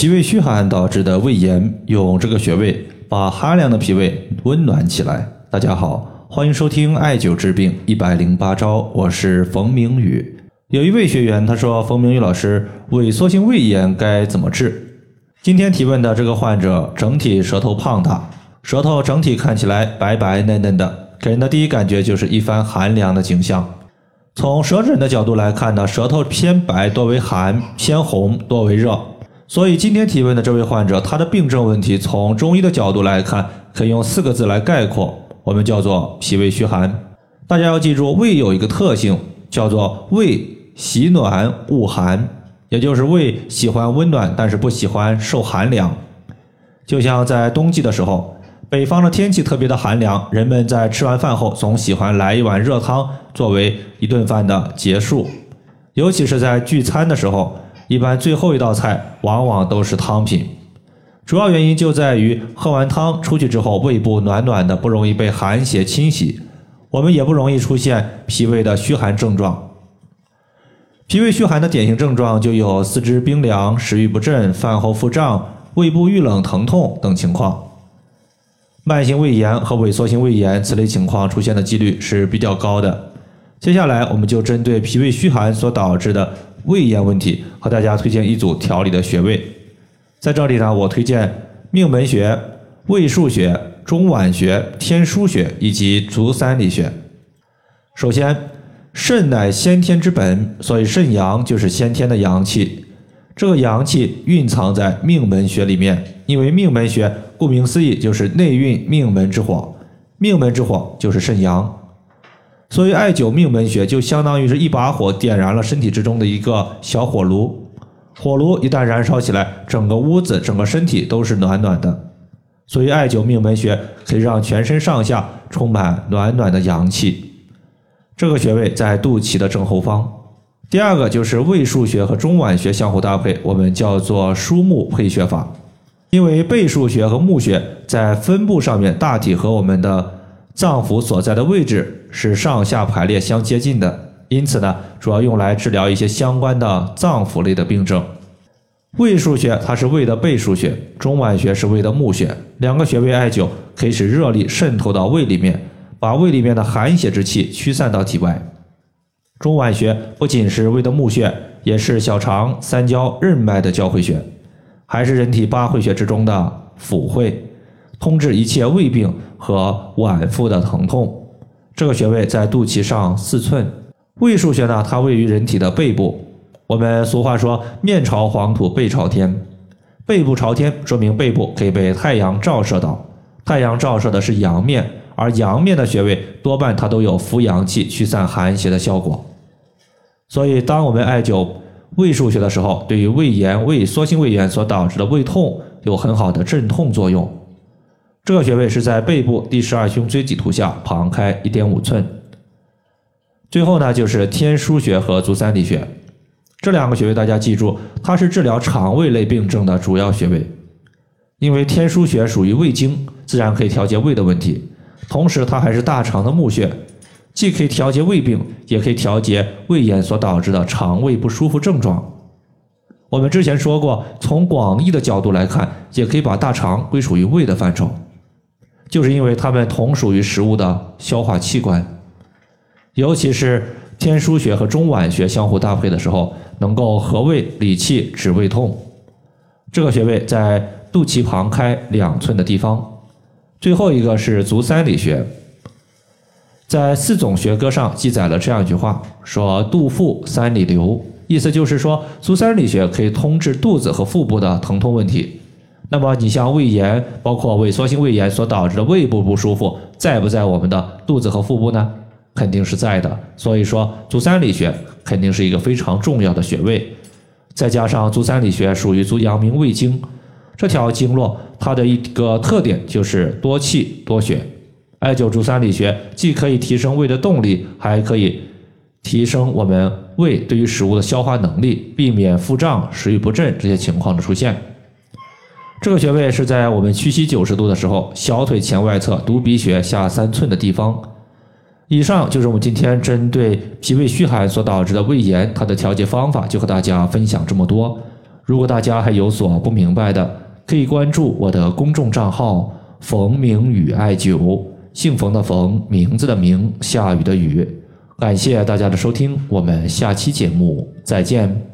脾胃虚寒导致的胃炎，用这个穴位把寒凉的脾胃温暖起来。大家好，欢迎收听艾灸治病一百零八招，我是冯明宇。有一位学员他说：“冯明宇老师，萎缩性胃炎该怎么治？”今天提问的这个患者整体舌头胖大，舌头整体看起来白白嫩嫩的，给人的第一感觉就是一番寒凉的景象。从舌诊的角度来看呢，舌头偏白多为寒，偏红多为热。所以今天提问的这位患者，他的病症问题从中医的角度来看，可以用四个字来概括，我们叫做脾胃虚寒。大家要记住，胃有一个特性，叫做胃喜暖恶寒，也就是胃喜欢温暖，但是不喜欢受寒凉。就像在冬季的时候，北方的天气特别的寒凉，人们在吃完饭后总喜欢来一碗热汤作为一顿饭的结束，尤其是在聚餐的时候。一般最后一道菜往往都是汤品，主要原因就在于喝完汤出去之后，胃部暖暖的，不容易被寒邪侵袭，我们也不容易出现脾胃的虚寒症状。脾胃虚寒的典型症状就有四肢冰凉、食欲不振、饭后腹胀、胃部遇冷疼痛等情况。慢性胃炎和萎缩性胃炎此类情况出现的几率是比较高的。接下来我们就针对脾胃虚寒所导致的。胃炎问题，和大家推荐一组调理的穴位。在这里呢，我推荐命门穴、胃腧穴、中脘穴、天枢穴以及足三里穴。首先，肾乃先天之本，所以肾阳就是先天的阳气。这个阳气蕴藏在命门穴里面，因为命门穴顾名思义就是内蕴命门之火，命门之火就是肾阳。所以，艾灸命门穴就相当于是一把火点燃了身体之中的一个小火炉，火炉一旦燃烧起来，整个屋子、整个身体都是暖暖的。所以，艾灸命门穴可以让全身上下充满暖暖的阳气。这个穴位在肚脐的正后方。第二个就是胃腧穴和中脘穴相互搭配，我们叫做枢木配穴法。因为背腧穴和募穴在分布上面大体和我们的。脏腑所在的位置是上下排列相接近的，因此呢，主要用来治疗一些相关的脏腑类的病症。胃腧穴它是胃的背腧穴，中脘穴是胃的募穴，两个穴位艾灸可以使热力渗透到胃里面，把胃里面的寒邪之气驱散到体外。中脘穴不仅是胃的募穴，也是小肠、三焦、任脉的交汇穴，还是人体八会穴之中的腑会。通治一切胃病和脘腹的疼痛，这个穴位在肚脐上四寸。胃腧穴呢，它位于人体的背部。我们俗话说“面朝黄土背朝天”，背部朝天说明背部可以被太阳照射到。太阳照射的是阳面，而阳面的穴位多半它都有扶阳气、驱散寒邪的效果。所以，当我们艾灸胃腧穴的时候，对于胃炎、胃缩性胃炎所导致的胃痛有很好的镇痛作用。这个穴位是在背部第十二胸椎棘突下旁开一点五寸。最后呢，就是天枢穴和足三里穴这两个穴位，大家记住，它是治疗肠胃类病症的主要穴位。因为天枢穴属于胃经，自然可以调节胃的问题。同时，它还是大肠的募穴，既可以调节胃病，也可以调节胃炎所导致的肠胃不舒服症状。我们之前说过，从广义的角度来看，也可以把大肠归属于胃的范畴。就是因为它们同属于食物的消化器官，尤其是天枢穴和中脘穴相互搭配的时候，能够和胃理气、止胃痛。这个穴位在肚脐旁开两寸的地方。最后一个是足三里穴，在四种学歌上记载了这样一句话：说肚腹三里留，意思就是说足三里穴可以通治肚子和腹部的疼痛问题。那么你像胃炎，包括萎缩性胃炎所导致的胃部不舒服，在不在我们的肚子和腹部呢？肯定是在的。所以说足三里穴肯定是一个非常重要的穴位。再加上足三里穴属于足阳明胃经，这条经络它的一个特点就是多气多血。艾灸足三里穴既可以提升胃的动力，还可以提升我们胃对于食物的消化能力，避免腹胀、食欲不振这些情况的出现。这个穴位是在我们屈膝九十度的时候，小腿前外侧犊鼻穴下三寸的地方。以上就是我们今天针对脾胃虚寒所导致的胃炎，它的调节方法就和大家分享这么多。如果大家还有所不明白的，可以关注我的公众账号“冯明宇艾灸”，姓冯的冯，名字的名，下雨的雨。感谢大家的收听，我们下期节目再见。